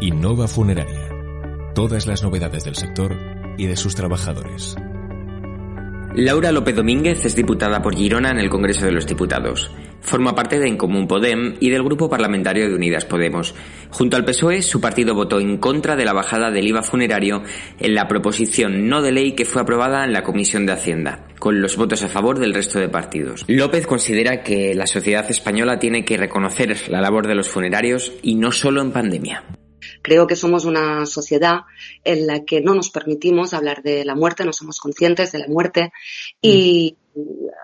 Innova Funeraria. Todas las novedades del sector y de sus trabajadores. Laura López Domínguez es diputada por Girona en el Congreso de los Diputados. Forma parte de En Común Podem y del grupo parlamentario de Unidas Podemos. Junto al PSOE, su partido votó en contra de la bajada del IVA funerario en la proposición no de ley que fue aprobada en la Comisión de Hacienda, con los votos a favor del resto de partidos. López considera que la sociedad española tiene que reconocer la labor de los funerarios y no solo en pandemia. Creo que somos una sociedad en la que no nos permitimos hablar de la muerte, no somos conscientes de la muerte y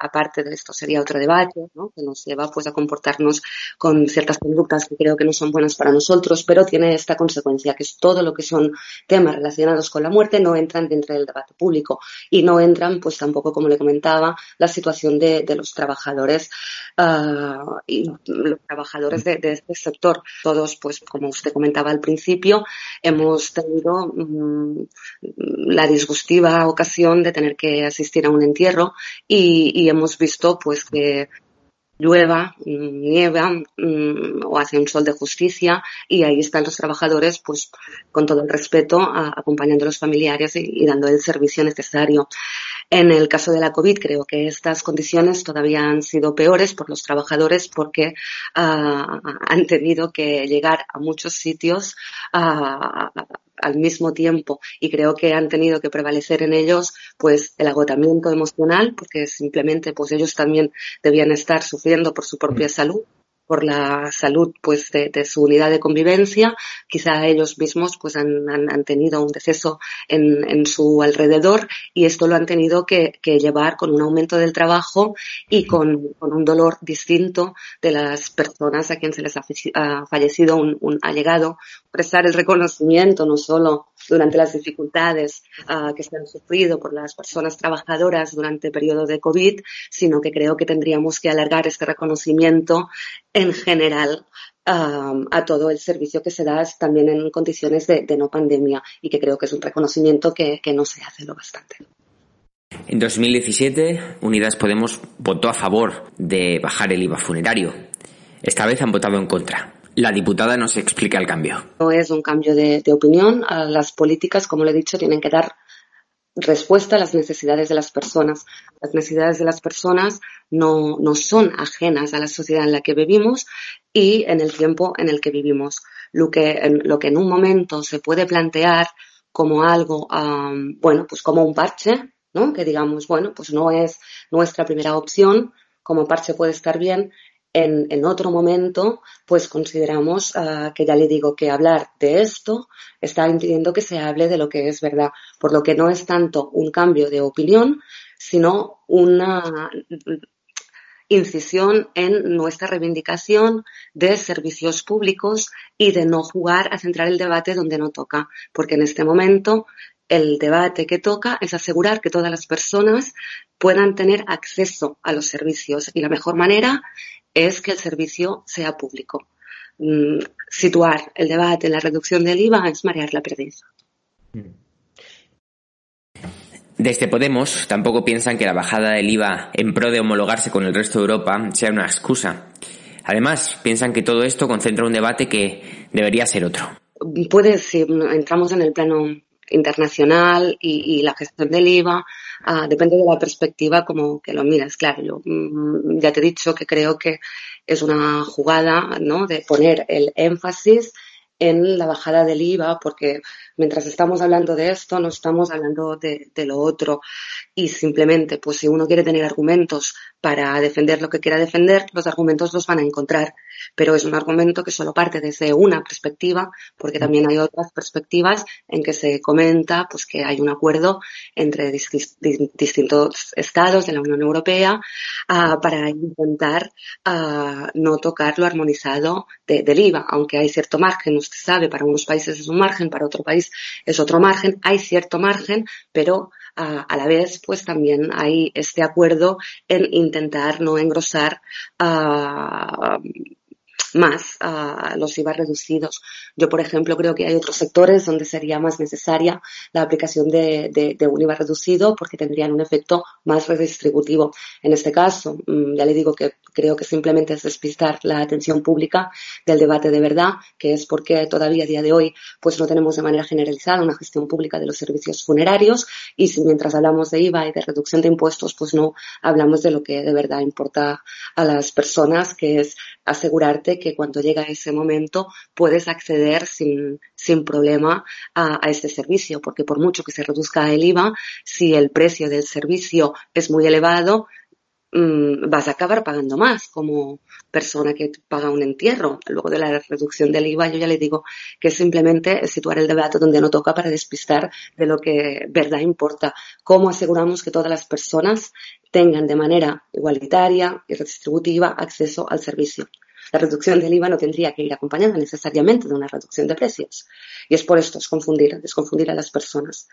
aparte de esto sería otro debate, ¿no? que nos lleva pues a comportarnos con ciertas conductas que creo que no son buenas para nosotros, pero tiene esta consecuencia, que es todo lo que son temas relacionados con la muerte no entran dentro del debate público y no entran pues tampoco, como le comentaba, la situación de, los trabajadores uh, y los trabajadores de, este sector. Todos, pues como usted comentaba al principio, hemos tenido um, la disgustiva ocasión de tener que asistir a un entierro y hemos visto pues que llueva, nieva mmm, o hace un sol de justicia y ahí están los trabajadores pues con todo el respeto acompañando a los familiares y, y, dando el servicio necesario. En el caso de la COVID creo que estas condiciones todavía han sido peores por los trabajadores porque uh, han tenido que llegar a muchos sitios uh, al mismo tiempo. Y creo que han tenido que prevalecer en ellos pues el agotamiento emocional porque simplemente pues ellos también debían estar sufriendo por su propia salud por la salud pues de, de, su unidad de convivencia. Quizá ellos mismos pues han, han, han tenido un deceso en, en, su alrededor y esto lo han tenido que, que llevar con un aumento del trabajo y con, con, un dolor distinto de las personas a quien se les ha, fallecido un, un, allegado. Prestar el reconocimiento no solo durante las dificultades uh, que se han sufrido por las personas trabajadoras durante el periodo de COVID, sino que creo que tendríamos que alargar este reconocimiento en general um, a todo el servicio que se da también en condiciones de, de, no pandemia y que creo que es un reconocimiento que, que no se hace lo bastante. En 2017, Unidas Podemos votó a favor de bajar el IVA funerario. Esta vez han votado en contra. La diputada nos explica el cambio. No es un cambio de, de opinión. Las políticas, como le he dicho, tienen que dar respuesta a las necesidades de las personas. Las necesidades de las personas no, no son ajenas a la sociedad en la que vivimos y en el tiempo en el que vivimos. Lo que, en, lo que en un momento se puede plantear como algo, um, bueno, pues como un parche, ¿no? Que digamos, bueno, pues no es nuestra primera opción, como parche puede estar bien, en, en, otro momento, pues consideramos uh, que ya le digo que hablar de esto está impidiendo que se hable de lo que es verdad, por lo que no es tanto un cambio de opinión, sino una incisión en nuestra reivindicación de servicios públicos y de no jugar a centrar el debate donde no toca, porque en este momento el debate que toca es asegurar que todas las personas puedan tener acceso a los servicios. Y la mejor manera es que el servicio sea público. Mm, situar el debate en la reducción del IVA es marear la perdiz. Desde Podemos tampoco piensan que la bajada del IVA en pro de homologarse con el resto de Europa sea una excusa. Además, piensan que todo esto concentra un debate que debería ser otro. Puede, si entramos en el plano internacional y, y la gestión del IVA, uh, depende de la perspectiva como que lo miras. Claro, yo mm, ya te he dicho que creo que es una jugada ¿no? de poner el énfasis en la bajada del IVA, porque mientras estamos hablando de esto, no estamos hablando de, de, lo otro. Y simplemente, pues si uno quiere tener argumentos para defender lo que quiera defender, los argumentos los van a encontrar. Pero es un argumento que solo parte desde una perspectiva, porque también hay otras perspectivas en que se comenta pues que hay un acuerdo entre distintos estados de la Unión Europea uh, para intentar uh, no tocar lo armonizado de, del IVA, aunque hay cierto margen, usted sabe, para unos países es un margen, para otro país es otro margen, hay cierto margen, pero uh, a la vez pues también hay este acuerdo en intentar no engrosar más a los IVA reducidos. Yo, por ejemplo, creo que hay otros sectores donde sería más necesaria la aplicación de, de, de, un IVA reducido porque tendrían un efecto más redistributivo. En este caso, mm, ya le digo que creo que simplemente es despistar la atención pública del debate de verdad, que es porque todavía a día de hoy pues no tenemos de manera generalizada una gestión pública de los servicios funerarios y si mientras hablamos de IVA y de reducción de impuestos pues no hablamos de lo que de verdad importa a las personas, que es asegurarte que cuando llega ese momento puedes acceder sin, sin problema a, a este servicio, porque por mucho que se reduzca el IVA, si el precio del servicio es muy elevado, mmm, vas a acabar pagando más como persona que paga un entierro. Luego de la reducción del IVA, yo ya le digo que simplemente situar el debate donde no toca para despistar de lo que verdad importa. ¿Cómo aseguramos que todas las personas tengan de manera igualitaria y redistributiva acceso al servicio? La reducción del IVA no tendría que ir acompañada necesariamente de una reducción de precios. Y es por esto, es confundir, es confundir a las personas.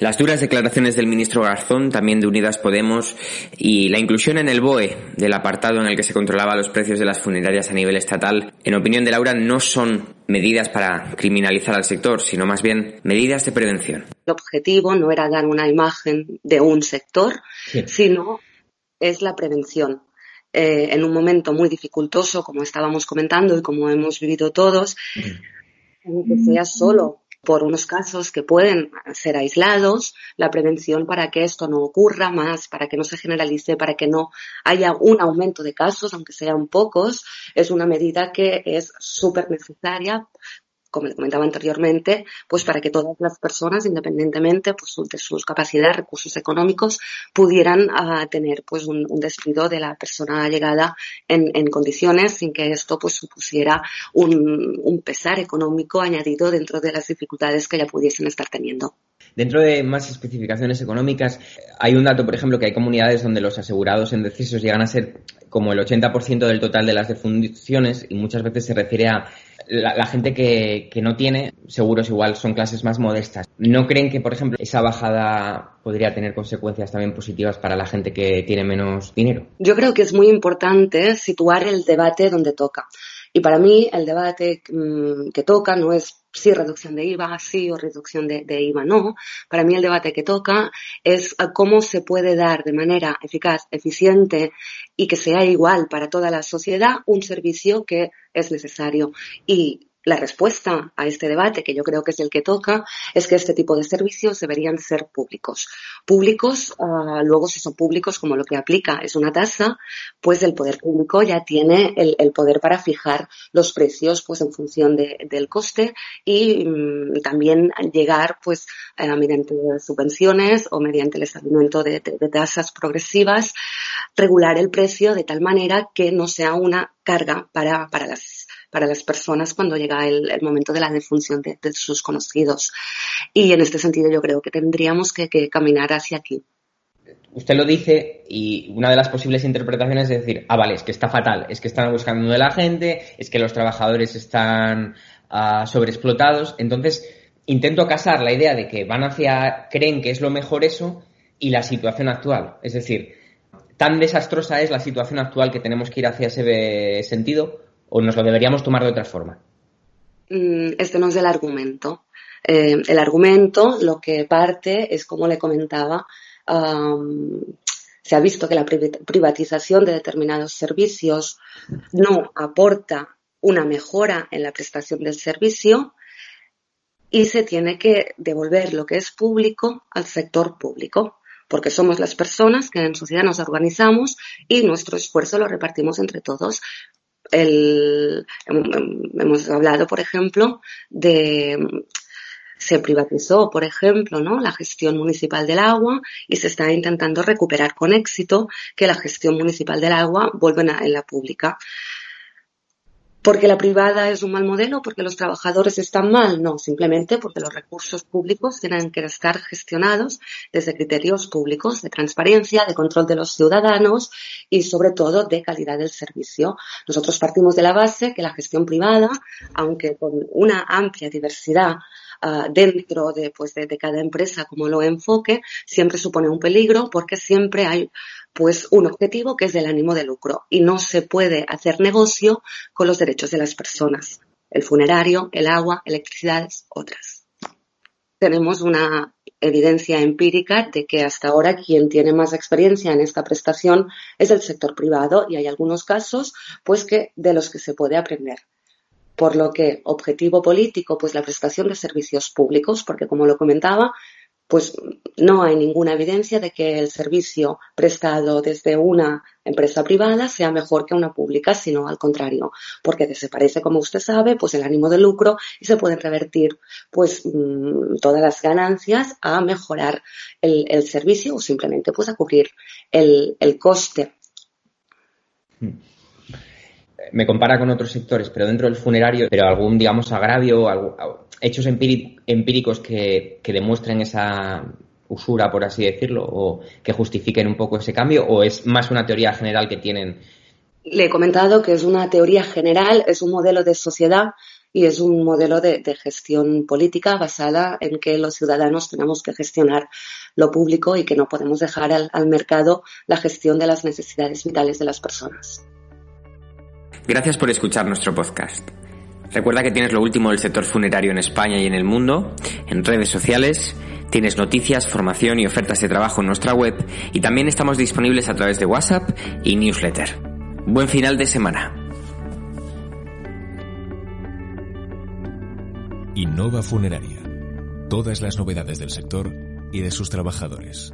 Las duras declaraciones del ministro Garzón, también de Unidas Podemos, y la inclusión en el BOE del apartado en el que se controlaba los precios de las funerarias a nivel estatal, en opinión de Laura, no son medidas para criminalizar al sector, sino más bien medidas de prevención. El objetivo no era dar una imagen de un sector, sí. sino es la prevención. Eh, en un momento muy dificultoso, como estábamos comentando y como hemos vivido todos, mm. que sea solo por unos casos que pueden ser aislados, la prevención para que esto no ocurra más, para que no se generalice, para que no haya un aumento de casos, aunque sean pocos, es una medida que es súper necesaria como comentaba anteriormente, pues para que todas las personas, independientemente pues, de sus capacidades, recursos económicos, pudieran uh, tener pues un, despido de la persona llegada en, condiciones sin que esto pues supusiera un, pesar económico añadido dentro de las dificultades que ya pudiesen estar teniendo. Dentro de más especificaciones económicas, hay un dato, por ejemplo, que hay comunidades donde los asegurados en decesos llegan a ser como el 80% del total de las defunciones y muchas veces se refiere a la, la gente que, que, no tiene seguros igual son clases más modestas. ¿No creen que, por ejemplo, esa bajada podría tener consecuencias también positivas para la gente que tiene menos dinero? Yo creo que es muy importante situar el debate donde toca. Y para mí el debate mmm, que toca no es si reducción de IVA, sí o reducción de, de, IVA, no. Para mí el debate que toca es cómo se puede dar de manera eficaz, eficiente y que sea igual para toda la sociedad un servicio que es necesario. Y la respuesta a este debate, que yo creo que es el que toca, es que este tipo de servicios deberían ser públicos. Públicos, uh, luego si son públicos, como lo que aplica es una tasa, pues el poder público ya tiene el, poder para fijar los precios pues en función de, del coste y um, también llegar pues uh, mediante subvenciones o mediante el establecimiento de tasas progresivas, regular el precio de tal manera que no sea una carga para, para las para las personas cuando llega el, momento de la defunción de, sus conocidos. Y en este sentido yo creo que tendríamos que, caminar hacia aquí. Usted lo dice y una de las posibles interpretaciones es decir, ah, vale, es que está fatal, es que están buscando de la gente, es que los trabajadores están uh, sobreexplotados. Entonces, intento casar la idea de que van hacia, creen que es lo mejor eso y la situación actual. Es decir, tan desastrosa es la situación actual que tenemos que ir hacia ese sentido o nos lo deberíamos tomar de otra forma? Mm, este no es el argumento. Eh, el argumento lo que parte es, como le comentaba, se ha visto que la privatización de determinados servicios no aporta una mejora en la prestación del servicio y se tiene que devolver lo que es público al sector público, porque somos las personas que en sociedad nos organizamos y nuestro esfuerzo lo repartimos entre todos hemos hablado, por ejemplo, de se privatizó, por ejemplo, ¿no? la gestión municipal del agua y se está intentando recuperar con éxito que la gestión municipal del agua vuelva en la pública. ¿Porque la privada es un mal modelo? ¿Porque los trabajadores están mal? No, simplemente porque los recursos públicos tienen que estar gestionados desde criterios públicos de transparencia, de control de los ciudadanos y sobre todo de calidad del servicio. Nosotros partimos de la base que la gestión privada, aunque con una amplia diversidad Ah, dentro de, pues, de, cada empresa, como lo enfoque, siempre supone un peligro porque siempre hay pues un objetivo que es el ánimo de lucro y no se puede hacer negocio con los derechos de las personas. El funerario, el agua, electricidades, otras. Tenemos una evidencia empírica de que hasta ahora quien tiene más experiencia en esta prestación es el sector privado y hay algunos casos pues que de los que se puede aprender. Por lo que objetivo político, pues la prestación de servicios públicos, porque como lo comentaba, pues no hay ninguna evidencia de que el servicio prestado desde una empresa privada sea mejor que una pública, sino al contrario, porque desaparece, como usted sabe, pues el ánimo de lucro y se pueden revertir pues mm, todas las ganancias a mejorar el, servicio o simplemente pues a cubrir el, coste. Hmm me compara con otros sectores, pero dentro del funerario, pero algún, digamos, agravio, hechos empíricos que, demuestren esa usura, por así decirlo, o que justifiquen un poco ese cambio, o es más una teoría general que tienen. Le he comentado que es una teoría general, es un modelo de sociedad y es un modelo de, gestión política basada en que los ciudadanos tenemos que gestionar lo público y que no podemos dejar al mercado la gestión de las necesidades vitales de las personas. Gracias por escuchar nuestro podcast. Recuerda que tienes lo último del sector funerario en España y en el mundo, en redes sociales, tienes noticias, formación y ofertas de trabajo en nuestra web y también estamos disponibles a través de WhatsApp y newsletter. Buen final de semana. Innova Funeraria. Todas las novedades del sector y de sus trabajadores.